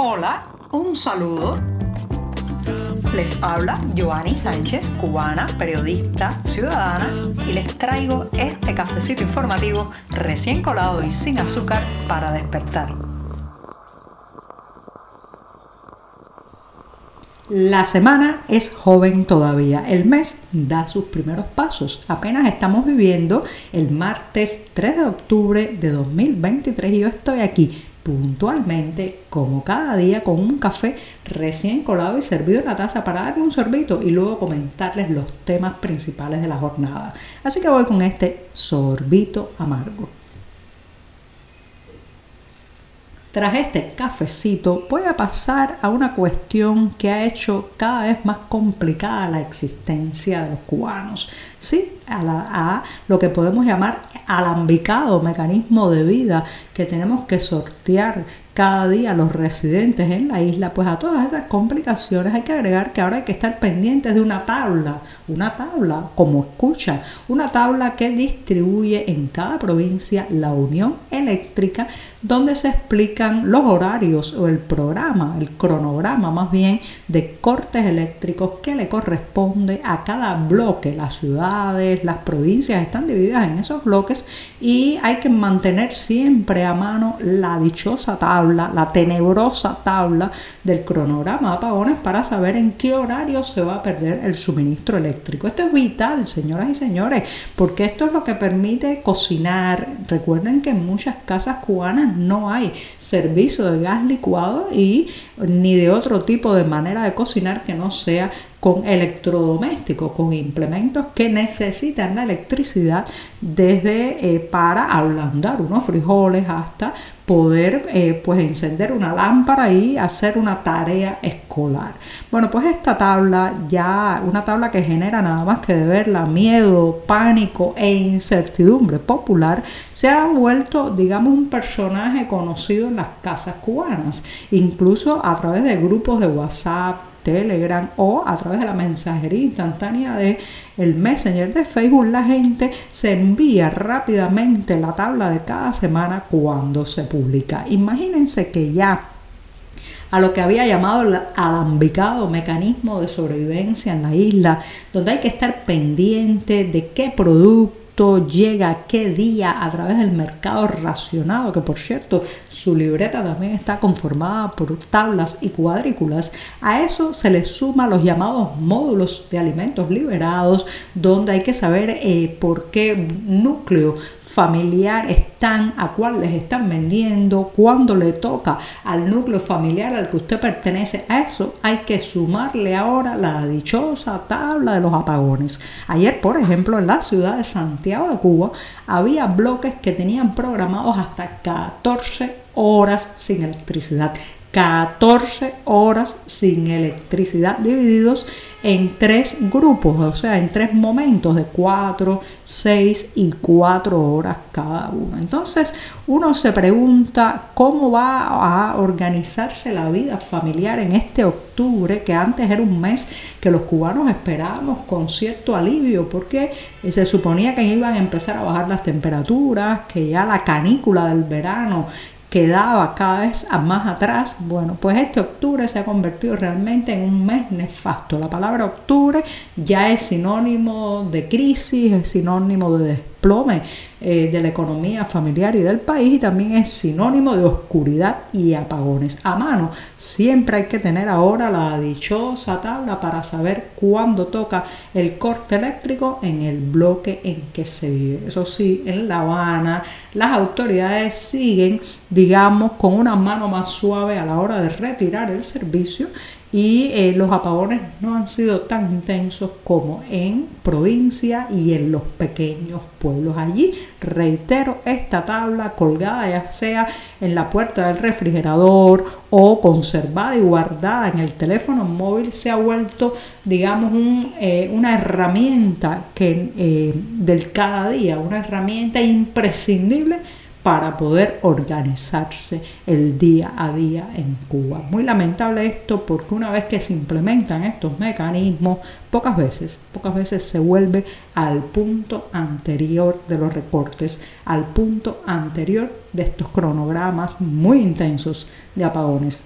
Hola, un saludo. Les habla Joanny Sánchez, cubana, periodista, ciudadana, y les traigo este cafecito informativo recién colado y sin azúcar para despertar. La semana es joven todavía, el mes da sus primeros pasos. Apenas estamos viviendo el martes 3 de octubre de 2023 y yo estoy aquí puntualmente, como cada día, con un café recién colado y servido en la taza para darle un sorbito y luego comentarles los temas principales de la jornada. Así que voy con este sorbito amargo. Tras este cafecito voy a pasar a una cuestión que ha hecho cada vez más complicada la existencia de los cubanos. Sí, a, a lo que podemos llamar alambicado mecanismo de vida que tenemos que sortear cada día los residentes en la isla, pues a todas esas complicaciones hay que agregar que ahora hay que estar pendientes de una tabla, una tabla, como escucha, una tabla que distribuye en cada provincia la unión eléctrica, donde se explican los horarios o el programa, el cronograma más bien, de cortes eléctricos que le corresponde a cada bloque. Las ciudades, las provincias están divididas en esos bloques y hay que mantener siempre a mano la dichosa tabla la tenebrosa tabla del cronograma de apagones para saber en qué horario se va a perder el suministro eléctrico. Esto es vital, señoras y señores, porque esto es lo que permite cocinar. Recuerden que en muchas casas cubanas no hay servicio de gas licuado y ni de otro tipo de manera de cocinar que no sea con electrodomésticos, con implementos que necesitan la electricidad desde eh, para ablandar unos frijoles hasta poder eh, pues encender una lámpara y hacer una tarea escolar. Bueno, pues esta tabla ya, una tabla que genera nada más que de verla miedo, pánico e incertidumbre popular, se ha vuelto, digamos, un personaje conocido en las casas cubanas, incluso a través de grupos de WhatsApp, Telegram o a través de la mensajería instantánea de el Messenger de Facebook, la gente se envía rápidamente la tabla de cada semana cuando se publica. Imagínense que ya a lo que había llamado el alambicado mecanismo de sobrevivencia en la isla, donde hay que estar pendiente de qué producto llega qué día a través del mercado racionado, que por cierto su libreta también está conformada por tablas y cuadrículas. A eso se le suma los llamados módulos de alimentos liberados, donde hay que saber eh, por qué núcleo familiar están, a cuál les están vendiendo, cuándo le toca al núcleo familiar al que usted pertenece. A eso hay que sumarle ahora la dichosa tabla de los apagones. Ayer, por ejemplo, en la ciudad de Santiago de Cuba había bloques que tenían programados hasta 14 horas sin electricidad. 14 horas sin electricidad divididos en tres grupos, o sea, en tres momentos de 4, 6 y 4 horas cada uno. Entonces uno se pregunta cómo va a organizarse la vida familiar en este octubre, que antes era un mes que los cubanos esperábamos con cierto alivio, porque se suponía que iban a empezar a bajar las temperaturas, que ya la canícula del verano quedaba cada vez más atrás, bueno, pues este octubre se ha convertido realmente en un mes nefasto. La palabra octubre ya es sinónimo de crisis, es sinónimo de eh, de la economía familiar y del país y también es sinónimo de oscuridad y apagones. A mano siempre hay que tener ahora la dichosa tabla para saber cuándo toca el corte eléctrico en el bloque en que se vive. Eso sí, en La Habana las autoridades siguen, digamos, con una mano más suave a la hora de retirar el servicio y eh, los apagones no han sido tan intensos como en provincia y en los pequeños pueblos. Allí, reitero, esta tabla colgada ya sea en la puerta del refrigerador o conservada y guardada en el teléfono móvil se ha vuelto, digamos, eh, una herramienta que, eh, del cada día, una herramienta imprescindible para poder organizarse el día a día en Cuba. Muy lamentable esto porque una vez que se implementan estos mecanismos, pocas veces, pocas veces se vuelve al punto anterior de los recortes, al punto anterior de estos cronogramas muy intensos de apagones.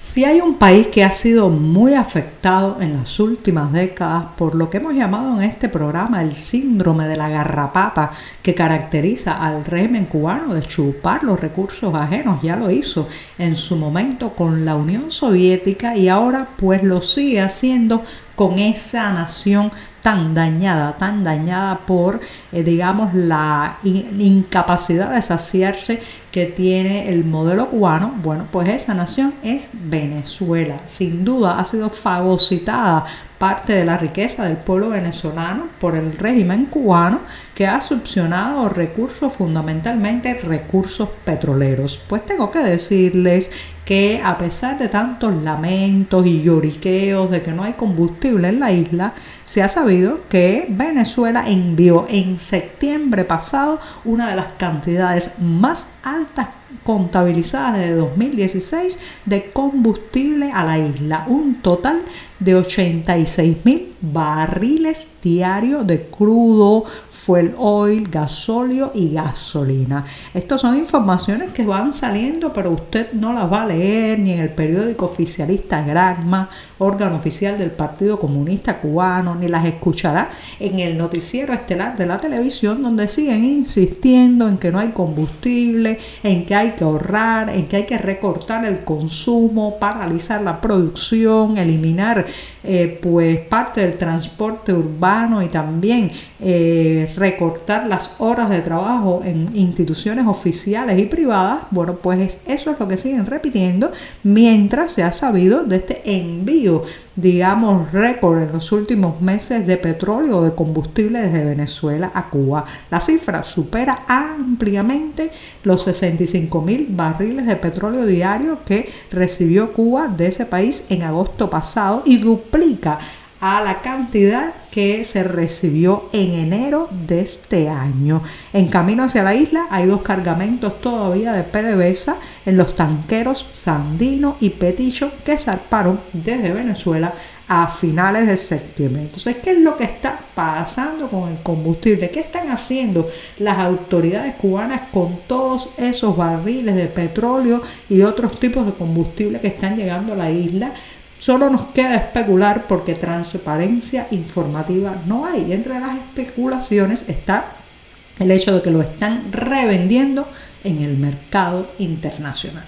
Si hay un país que ha sido muy afectado en las últimas décadas por lo que hemos llamado en este programa el síndrome de la garrapata que caracteriza al régimen cubano de chupar los recursos ajenos, ya lo hizo en su momento con la Unión Soviética y ahora pues lo sigue haciendo con esa nación tan dañada, tan dañada por, eh, digamos, la incapacidad de saciarse que tiene el modelo cubano, bueno, pues esa nación es Venezuela. Sin duda ha sido fagocitada parte de la riqueza del pueblo venezolano por el régimen cubano que ha succionado recursos, fundamentalmente recursos petroleros. Pues tengo que decirles que a pesar de tantos lamentos y lloriqueos de que no hay combustible en la isla, se ha sabido que Venezuela envió en septiembre pasado una de las cantidades más altas contabilizadas de 2016 de combustible a la isla, un total de 86 mil barriles diarios de crudo, fuel oil, gasóleo y gasolina. Estas son informaciones que van saliendo, pero usted no las va a leer ni en el periódico oficialista Granma, órgano oficial del Partido Comunista Cubano, ni las escuchará en el noticiero estelar de la televisión, donde siguen insistiendo en que no hay combustible, en que hay que ahorrar, en que hay que recortar el consumo, paralizar la producción, eliminar eh, pues parte del transporte urbano y también eh, recortar las horas de trabajo en instituciones oficiales y privadas, bueno, pues eso es lo que siguen repitiendo mientras se ha sabido de este envío digamos, récord en los últimos meses de petróleo o de combustible desde Venezuela a Cuba. La cifra supera ampliamente los 65 mil barriles de petróleo diario que recibió Cuba de ese país en agosto pasado y duplica a la cantidad que se recibió en enero de este año. En camino hacia la isla hay dos cargamentos todavía de PDVSA en los tanqueros Sandino y Petillo que zarparon desde Venezuela a finales de septiembre. Entonces, ¿qué es lo que está pasando con el combustible? ¿Qué están haciendo las autoridades cubanas con todos esos barriles de petróleo y otros tipos de combustible que están llegando a la isla? Solo nos queda especular porque transparencia informativa no hay. Entre las especulaciones está el hecho de que lo están revendiendo en el mercado internacional.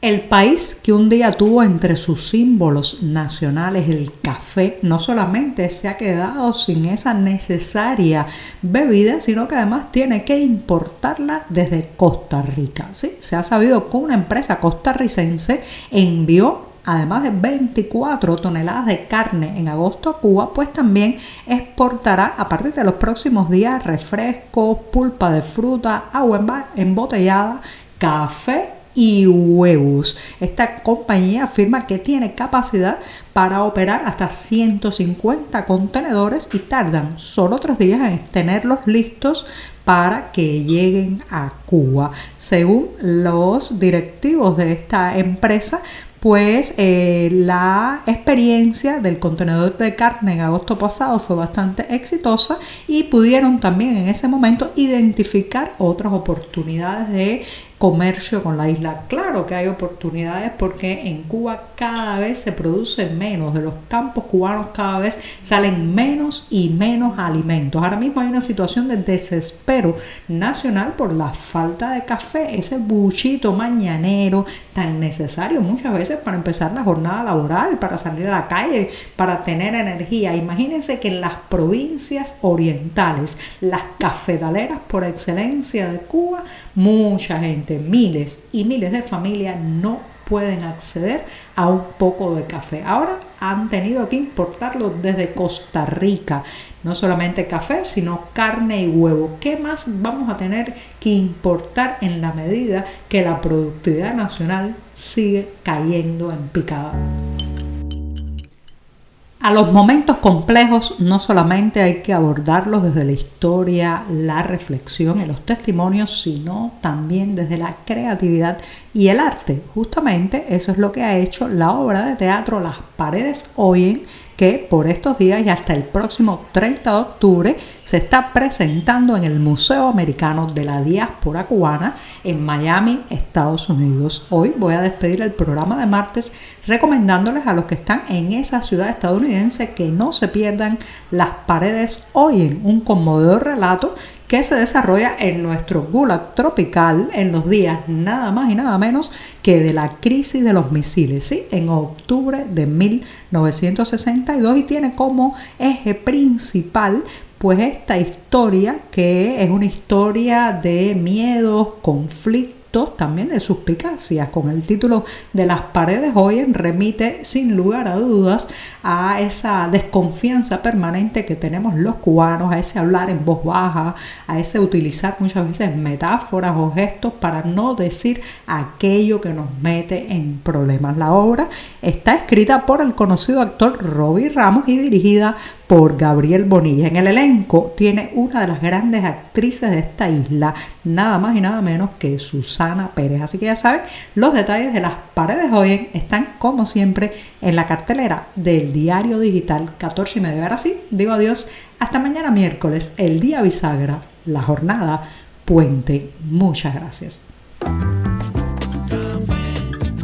El país que un día tuvo entre sus símbolos nacionales el café no solamente se ha quedado sin esa necesaria bebida, sino que además tiene que importarla desde Costa Rica. ¿sí? Se ha sabido que una empresa costarricense envió además de 24 toneladas de carne en agosto a Cuba, pues también exportará a partir de los próximos días refrescos, pulpa de fruta, agua embotellada, café y huevos. Esta compañía afirma que tiene capacidad para operar hasta 150 contenedores y tardan solo tres días en tenerlos listos para que lleguen a Cuba. Según los directivos de esta empresa, pues eh, la experiencia del contenedor de carne en agosto pasado fue bastante exitosa y pudieron también en ese momento identificar otras oportunidades de comercio con la isla. Claro que hay oportunidades porque en Cuba cada vez se produce menos, de los campos cubanos cada vez salen menos y menos alimentos. Ahora mismo hay una situación de desespero nacional por la falta de café, ese buchito mañanero tan necesario muchas veces para empezar la jornada laboral, para salir a la calle, para tener energía. Imagínense que en las provincias orientales, las cafetaleras por excelencia de Cuba, mucha gente miles y miles de familias no pueden acceder a un poco de café. Ahora han tenido que importarlo desde Costa Rica. No solamente café, sino carne y huevo. ¿Qué más vamos a tener que importar en la medida que la productividad nacional sigue cayendo en picada? A los momentos complejos no solamente hay que abordarlos desde la historia, la reflexión y los testimonios, sino también desde la creatividad y el arte. Justamente eso es lo que ha hecho la obra de teatro Las paredes oyen que por estos días y hasta el próximo 30 de octubre se está presentando en el Museo Americano de la Diáspora Cubana en Miami, Estados Unidos. Hoy voy a despedir el programa de martes recomendándoles a los que están en esa ciudad estadounidense que no se pierdan Las paredes oyen, un conmovedor relato que se desarrolla en nuestro Gulag tropical en los días nada más y nada menos que de la crisis de los misiles, ¿sí? en octubre de 1962 y tiene como eje principal pues esta historia que es una historia de miedos, conflictos, también de suspicacias. Con el título de Las paredes hoy remite sin lugar a dudas a esa desconfianza permanente que tenemos los cubanos, a ese hablar en voz baja, a ese utilizar muchas veces metáforas o gestos para no decir aquello que nos mete en problemas. La obra está escrita por el conocido actor Robbie Ramos y dirigida por Gabriel Bonilla. En el elenco tiene una de las grandes actrices de esta isla, nada más y nada menos que Susana Pérez. Así que ya saben, los detalles de las paredes hoy están como siempre en la cartelera del diario digital 14 y medio. Ahora sí, digo adiós, hasta mañana miércoles, el día bisagra, la jornada puente. Muchas gracias.